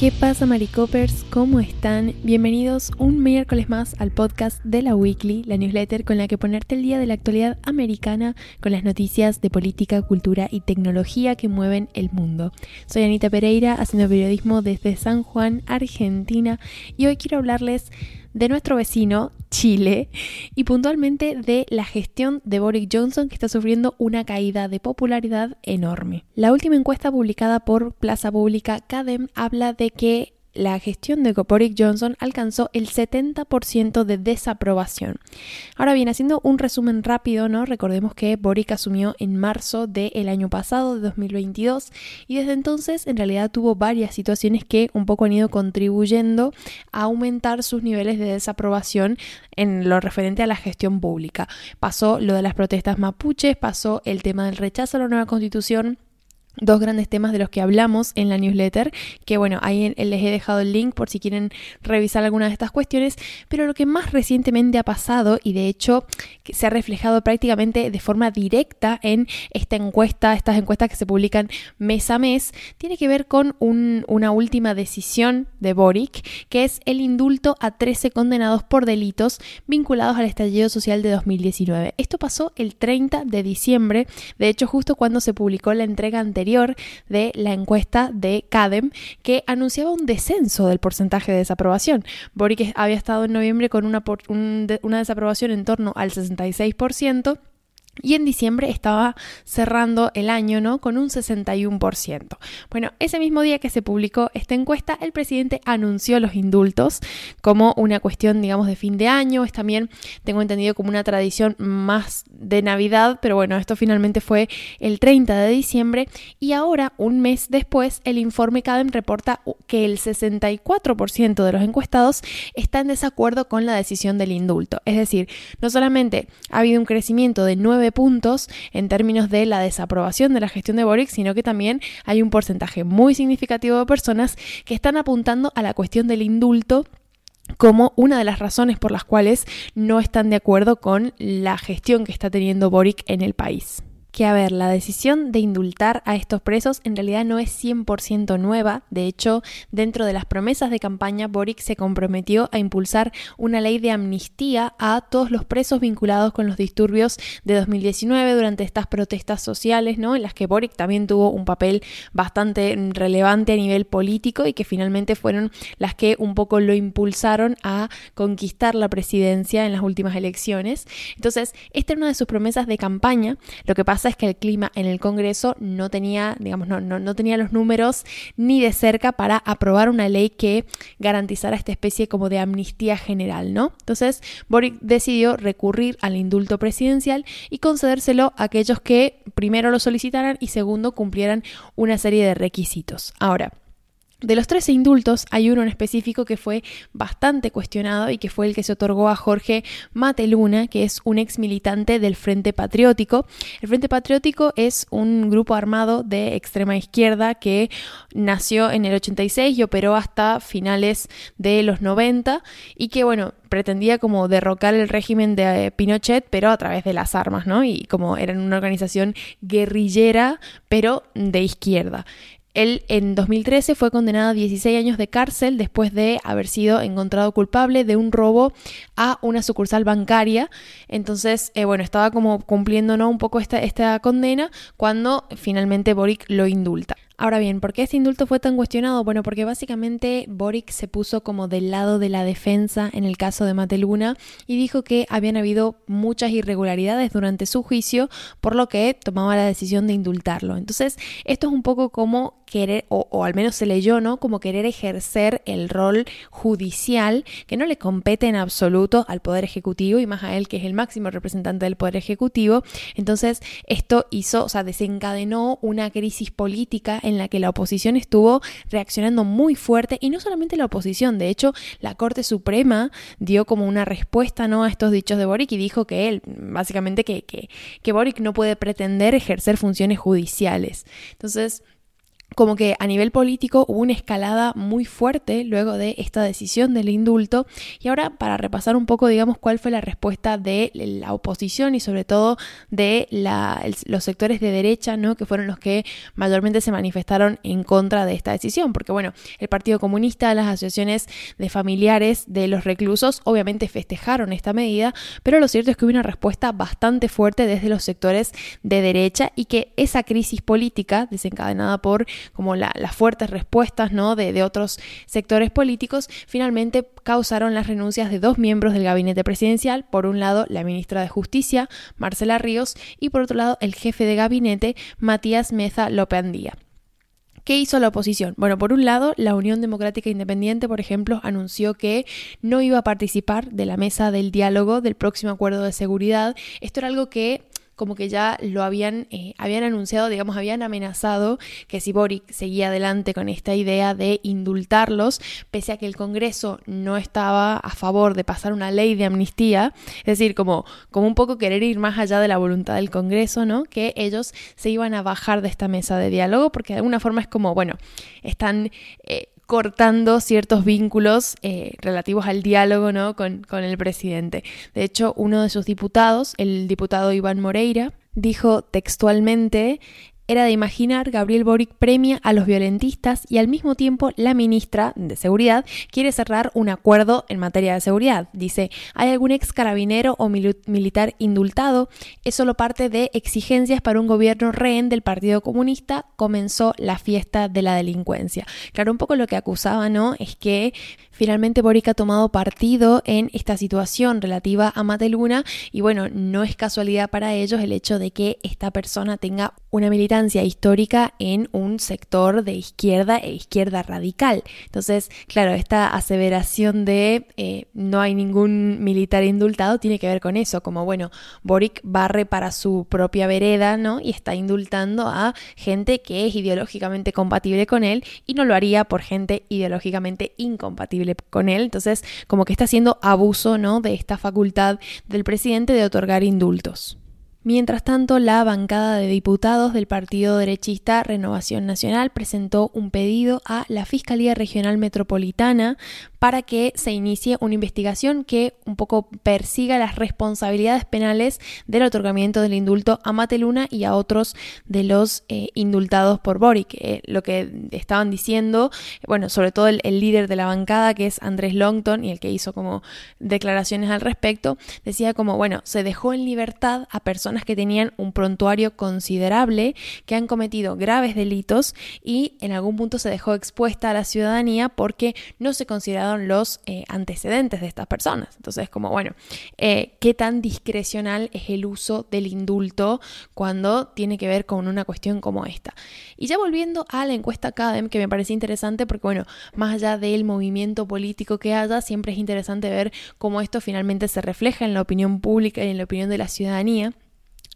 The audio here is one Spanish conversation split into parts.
¿Qué pasa, Maricopers? ¿Cómo están? Bienvenidos un miércoles más al podcast de la Weekly, la newsletter con la que ponerte el día de la actualidad americana con las noticias de política, cultura y tecnología que mueven el mundo. Soy Anita Pereira, haciendo periodismo desde San Juan, Argentina, y hoy quiero hablarles de nuestro vecino, Chile, y puntualmente de la gestión de Boris Johnson que está sufriendo una caída de popularidad enorme. La última encuesta publicada por Plaza Pública CADEM habla de que la gestión de Boris Johnson alcanzó el 70% de desaprobación. Ahora bien, haciendo un resumen rápido, ¿no? Recordemos que Boric asumió en marzo del año pasado, de 2022, y desde entonces en realidad tuvo varias situaciones que un poco han ido contribuyendo a aumentar sus niveles de desaprobación en lo referente a la gestión pública. Pasó lo de las protestas mapuches, pasó el tema del rechazo a la nueva constitución, dos grandes temas de los que hablamos en la newsletter, que bueno, ahí les he dejado el link por si quieren revisar alguna de estas cuestiones, pero lo que más recientemente ha pasado y de hecho se ha reflejado prácticamente de forma directa en esta encuesta, estas encuestas que se publican mes a mes, tiene que ver con una última decisión de Boric, que es el indulto a 13 condenados por delitos vinculados al estallido social de 2019. Esto pasó el 30 de diciembre, de hecho justo cuando se publicó la entrega anterior de la encuesta de CADEM que anunciaba un descenso del porcentaje de desaprobación. Boric había estado en noviembre con una, una desaprobación en torno al 66%. Y en diciembre estaba cerrando el año, ¿no? Con un 61%. Bueno, ese mismo día que se publicó esta encuesta, el presidente anunció los indultos como una cuestión, digamos, de fin de año. Es también, tengo entendido, como una tradición más de Navidad, pero bueno, esto finalmente fue el 30 de diciembre. Y ahora, un mes después, el informe CADEM reporta que el 64% de los encuestados está en desacuerdo con la decisión del indulto. Es decir, no solamente ha habido un crecimiento de 9 puntos en términos de la desaprobación de la gestión de Boric, sino que también hay un porcentaje muy significativo de personas que están apuntando a la cuestión del indulto como una de las razones por las cuales no están de acuerdo con la gestión que está teniendo Boric en el país que, a ver, la decisión de indultar a estos presos en realidad no es 100% nueva. De hecho, dentro de las promesas de campaña, Boric se comprometió a impulsar una ley de amnistía a todos los presos vinculados con los disturbios de 2019 durante estas protestas sociales, ¿no? En las que Boric también tuvo un papel bastante relevante a nivel político y que finalmente fueron las que un poco lo impulsaron a conquistar la presidencia en las últimas elecciones. Entonces, esta era una de sus promesas de campaña. Lo que pasa es que el clima en el Congreso no tenía, digamos, no, no, tenía los números ni de cerca para aprobar una ley que garantizara esta especie como de amnistía general, ¿no? Entonces, Boric decidió recurrir al indulto presidencial y concedérselo a aquellos que primero lo solicitaran y segundo cumplieran una serie de requisitos. Ahora, de los 13 indultos hay uno en específico que fue bastante cuestionado y que fue el que se otorgó a Jorge Mateluna, que es un ex militante del Frente Patriótico. El Frente Patriótico es un grupo armado de extrema izquierda que nació en el 86 y operó hasta finales de los 90 y que, bueno, pretendía como derrocar el régimen de eh, Pinochet, pero a través de las armas, ¿no? Y como eran una organización guerrillera, pero de izquierda. Él en 2013 fue condenado a 16 años de cárcel después de haber sido encontrado culpable de un robo a una sucursal bancaria. Entonces, eh, bueno, estaba como cumpliendo ¿no? un poco esta, esta condena cuando finalmente Boric lo indulta. Ahora bien, ¿por qué este indulto fue tan cuestionado? Bueno, porque básicamente Boric se puso como del lado de la defensa en el caso de Mateluna y dijo que habían habido muchas irregularidades durante su juicio, por lo que tomaba la decisión de indultarlo. Entonces, esto es un poco como querer, o, al menos se leyó, ¿no? Como querer ejercer el rol judicial que no le compete en absoluto al Poder Ejecutivo y más a él que es el máximo representante del Poder Ejecutivo. Entonces, esto hizo, o sea, desencadenó una crisis política en la que la oposición estuvo reaccionando muy fuerte y no solamente la oposición, de hecho la Corte Suprema dio como una respuesta ¿no? a estos dichos de Boric y dijo que él, básicamente que, que, que Boric no puede pretender ejercer funciones judiciales. Entonces, como que a nivel político hubo una escalada muy fuerte luego de esta decisión del indulto. Y ahora para repasar un poco, digamos, cuál fue la respuesta de la oposición y sobre todo de los sectores de derecha, ¿no? Que fueron los que mayormente se manifestaron en contra de esta decisión. Porque bueno, el Partido Comunista, las asociaciones de familiares de los reclusos, obviamente festejaron esta medida, pero lo cierto es que hubo una respuesta bastante fuerte desde los sectores de derecha y que esa crisis política desencadenada por como las fuertes respuestas ¿no? de, otros sectores políticos, finalmente causaron las renuncias de dos miembros del gabinete presidencial, por un lado la ministra de Justicia, Marcela Ríos, y por otro lado el jefe de gabinete, Matías Meza Lopandía. ¿Qué hizo la oposición? Bueno, por un lado, la Unión Democrática Independiente, por ejemplo, anunció que no iba a participar de la mesa del diálogo del próximo acuerdo de seguridad. Esto era algo que como que ya lo habían, eh, habían anunciado, digamos, habían amenazado que si Boric seguía adelante con esta idea de indultarlos, pese a que el Congreso no estaba a favor de pasar una ley de amnistía, es decir, como, como un poco querer ir más allá de la voluntad del Congreso, ¿no? Que ellos se iban a bajar de esta mesa de diálogo, porque de alguna forma es como, bueno, están... Eh, cortando ciertos vínculos eh, relativos al diálogo ¿no? con, con el presidente. De hecho, uno de sus diputados, el diputado Iván Moreira, dijo textualmente era de imaginar Gabriel Boric premia a los violentistas y al mismo tiempo la ministra de Seguridad quiere cerrar un acuerdo en materia de seguridad. Dice, ¿hay algún ex carabinero o militar indultado? Es solo parte de exigencias para un gobierno rehén del Partido Comunista. Comenzó la fiesta de la delincuencia. Claro, un poco lo que acusaba, ¿no? Es que Finalmente Boric ha tomado partido en esta situación relativa a Mateluna y bueno, no es casualidad para ellos el hecho de que esta persona tenga una militancia histórica en un sector de izquierda e izquierda radical. Entonces, claro, esta aseveración de eh, no hay ningún militar indultado tiene que ver con eso, como bueno, Boric barre para su propia vereda, ¿no? Y está indultando a gente que es ideológicamente compatible con él y no lo haría por gente ideológicamente incompatible con él. Entonces, como que está haciendo abuso, ¿no? De esta facultad del presidente de otorgar indultos. Mientras tanto, la bancada de diputados del partido derechista Renovación Nacional presentó un pedido a la Fiscalía Regional Metropolitana para que se inicie una investigación que un poco persiga las responsabilidades penales del otorgamiento del indulto a Mateluna y a otros de los eh, indultados por Boric. Eh, lo que estaban diciendo, bueno, sobre todo el, líder de la bancada, que es Andrés Longton, y el que hizo como declaraciones al respecto, decía como, bueno, se dejó en libertad a personas que tenían un prontuario considerable, que han cometido graves delitos y en algún punto se dejó expuesta a la ciudadanía porque no se consideraba los eh, antecedentes de estas personas. Entonces, como bueno, eh, ¿qué tan discrecional es el uso del indulto cuando tiene que ver con una cuestión como esta? Y ya volviendo a la encuesta Academ, que me parece interesante porque, bueno, más allá del movimiento político que haya, siempre es interesante ver cómo esto finalmente se refleja en la opinión pública y en la opinión de la ciudadanía.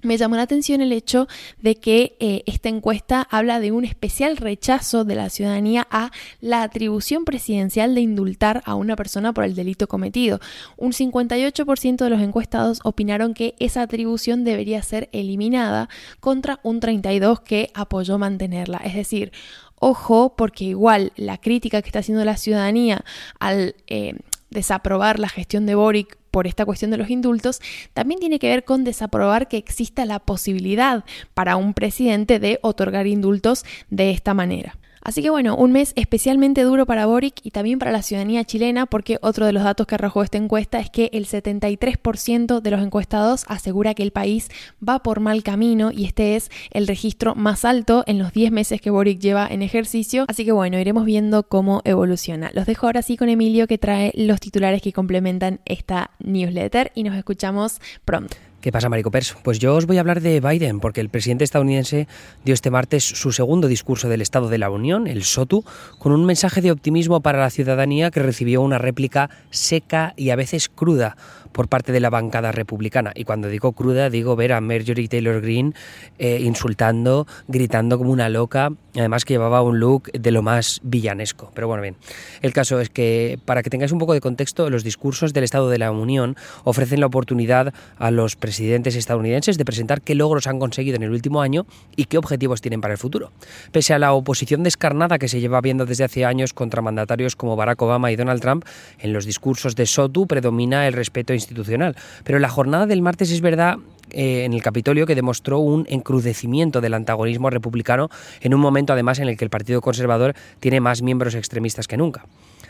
Me llamó la atención el hecho de que eh, esta encuesta habla de un especial rechazo de la ciudadanía a la atribución presidencial de indultar a una persona por el delito cometido. Un 58% de los encuestados opinaron que esa atribución debería ser eliminada contra un 32% que apoyó mantenerla. Es decir, ojo porque igual la crítica que está haciendo la ciudadanía al... Eh, desaprobar la gestión de Boric por esta cuestión de los indultos, también tiene que ver con desaprobar que exista la posibilidad para un presidente de otorgar indultos de esta manera. Así que bueno, un mes especialmente duro para Boric y también para la ciudadanía chilena porque otro de los datos que arrojó esta encuesta es que el 73% de los encuestados asegura que el país va por mal camino y este es el registro más alto en los 10 meses que Boric lleva en ejercicio. Así que bueno, iremos viendo cómo evoluciona. Los dejo ahora sí con Emilio que trae los titulares que complementan esta newsletter y nos escuchamos pronto. ¿Qué pasa, Marico Pers? Pues yo os voy a hablar de Biden, porque el presidente estadounidense dio este martes su segundo discurso del Estado de la Unión, el SOTU, con un mensaje de optimismo para la ciudadanía que recibió una réplica seca y a veces cruda por parte de la bancada republicana. Y cuando digo cruda, digo ver a Marjorie Taylor Greene eh, insultando, gritando como una loca además que llevaba un look de lo más villanesco. Pero bueno, bien, el caso es que para que tengáis un poco de contexto, los discursos del Estado de la Unión ofrecen la oportunidad a los presidentes estadounidenses de presentar qué logros han conseguido en el último año y qué objetivos tienen para el futuro. Pese a la oposición descarnada que se lleva viendo desde hace años contra mandatarios como Barack Obama y Donald Trump, en los discursos de Sotu predomina el respeto institucional. Pero la jornada del martes es verdad eh, en el Capitolio que demostró un encrudecimiento del antagonismo republicano en un momento además en el que el Partido Conservador tiene más miembros extremistas que nunca.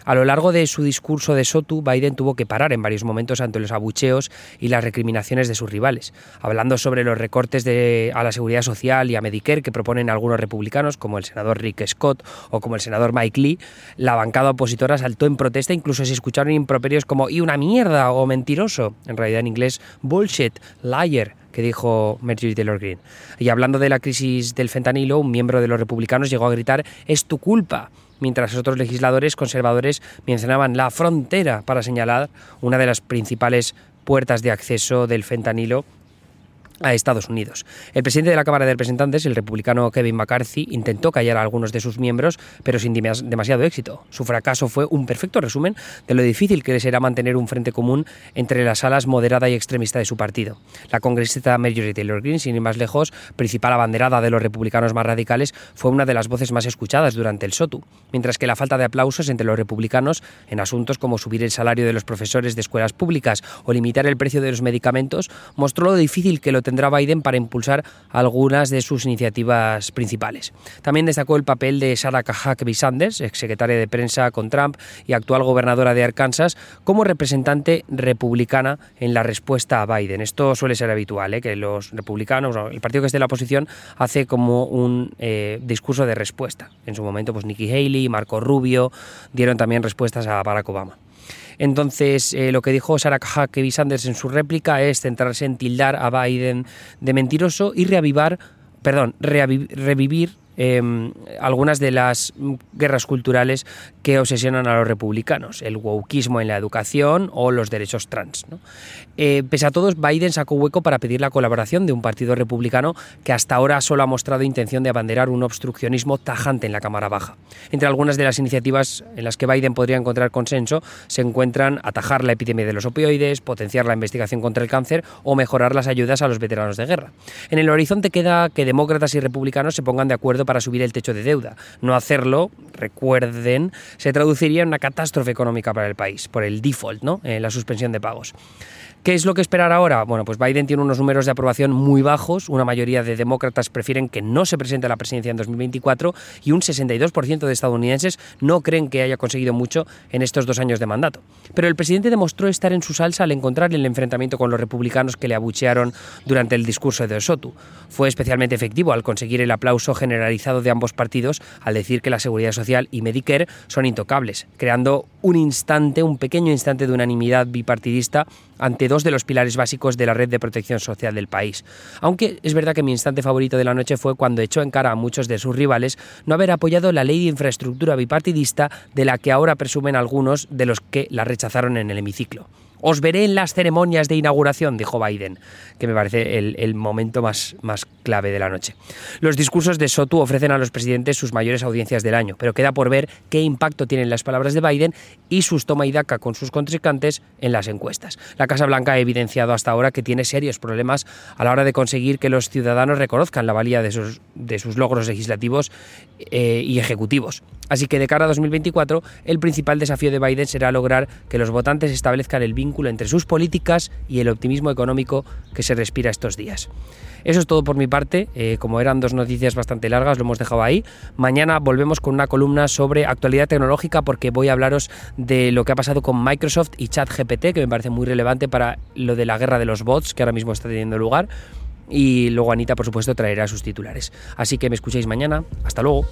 A lo largo de su discurso de Sotu, Biden tuvo que parar en varios momentos ante los abucheos y las recriminaciones de sus rivales, hablando sobre los recortes a la seguridad social y a Medicare que proponen algunos republicanos, como el senador Rick Scott o como el senador Mike Lee. La bancada opositora saltó en protesta, incluso se escucharon improperios como y una mierda o mentiroso, en realidad en inglés bullshit, liar, que dijo Marjorie Taylor Greene. Y hablando de la crisis del fentanilo, un miembro de los republicanos llegó a gritar es tu culpa mientras otros legisladores conservadores mencionaban la frontera para señalar una de las principales puertas de acceso del fentanilo a Estados Unidos. El presidente de la Cámara de Representantes, el republicano Kevin McCarthy, intentó callar a algunos de sus miembros, pero sin demasiado éxito. Su fracaso fue un perfecto resumen de lo difícil que les era mantener un frente común entre las alas moderada y extremista de su partido. La congresista Marjorie Taylor Greene, sin ir más lejos, principal abanderada de los republicanos más radicales, fue una de las voces más escuchadas durante el SOTU, mientras que la falta de aplausos entre los republicanos en asuntos como subir el salario de los profesores de escuelas públicas o limitar el precio de los medicamentos mostró lo difícil que lo tendrá Biden para impulsar algunas de sus iniciativas principales. También destacó el papel de Sarah Huckabee Sanders, exsecretaria de prensa con Trump y actual gobernadora de Arkansas, como representante republicana en la respuesta a Biden. Esto suele ser habitual, ¿eh? que los republicanos, el partido que esté en la oposición, hace como un eh, discurso de respuesta. En su momento, pues Nikki Haley, Marco Rubio dieron también respuestas a Barack Obama. Entonces, eh, lo que dijo Sarah Huckabee Sanders en su réplica es centrarse en tildar a Biden de mentiroso y reavivar, perdón, revivir Em, algunas de las guerras culturales que obsesionan a los republicanos, el wokismo en la educación o los derechos trans. Eh, pese a todos, Biden sacó hueco para pedir la colaboración de un partido republicano que hasta ahora solo ha mostrado intención de abanderar un obstruccionismo tajante en la Cámara Baja. Entre algunas de las iniciativas en las que Biden podría encontrar consenso se encuentran atajar la epidemia de los opioides, potenciar la investigación contra el cáncer o mejorar las ayudas a los veteranos de guerra. En el horizonte queda que demócratas y republicanos se pongan de acuerdo para subir el techo de deuda. No hacerlo, recuerden, se traduciría en una catástrofe económica para el país, por el default, ¿no? En la suspensión de pagos. ¿Qué es lo que esperar ahora? Bueno, pues Biden tiene unos números de aprobación muy bajos, una mayoría de demócratas prefieren que no se presente a la presidencia en 2024 y un 62% de estadounidenses no creen que haya conseguido mucho en estos dos años de mandato. Pero el presidente demostró estar en su salsa al encontrar el enfrentamiento con los republicanos que le abuchearon durante el discurso de Osotu. Fue especialmente efectivo al conseguir el aplauso generalizado de ambos partidos al decir que la seguridad social y Medicare son intocables, creando un instante, un pequeño instante de unanimidad bipartidista ante dos de los pilares básicos de la red de protección social del país. Aunque es verdad que mi instante favorito de la noche fue cuando echó en cara a muchos de sus rivales no haber apoyado la ley de infraestructura bipartidista de la que ahora presumen algunos de los que la rechazaron en el hemiciclo. Os veré en las ceremonias de inauguración, dijo Biden, que me parece el, momento más, más clave de la noche. Los discursos de Sotu ofrecen a los presidentes sus mayores audiencias del año, pero queda por ver qué impacto tienen las palabras de Biden y sus toma y daca con sus contrincantes en las encuestas. La Casa Blanca ha evidenciado hasta ahora que tiene serios problemas a la hora de conseguir que los ciudadanos reconozcan la valía de sus, de sus logros legislativos eh, y ejecutivos. Así que de cara a 2024, el principal desafío de Biden será lograr que los votantes establezcan el vínculo entre sus políticas y el optimismo económico que se respira estos días. Eso es todo por mi parte. Eh, como eran dos noticias bastante largas, lo hemos dejado ahí. Mañana volvemos con una columna sobre actualidad tecnológica porque voy a hablaros de lo que ha pasado con Microsoft y ChatGPT, que me parece muy relevante para lo de la guerra de los bots que ahora mismo está teniendo lugar. Y luego Anita, por supuesto, traerá sus titulares. Así que me escuchéis mañana. Hasta luego.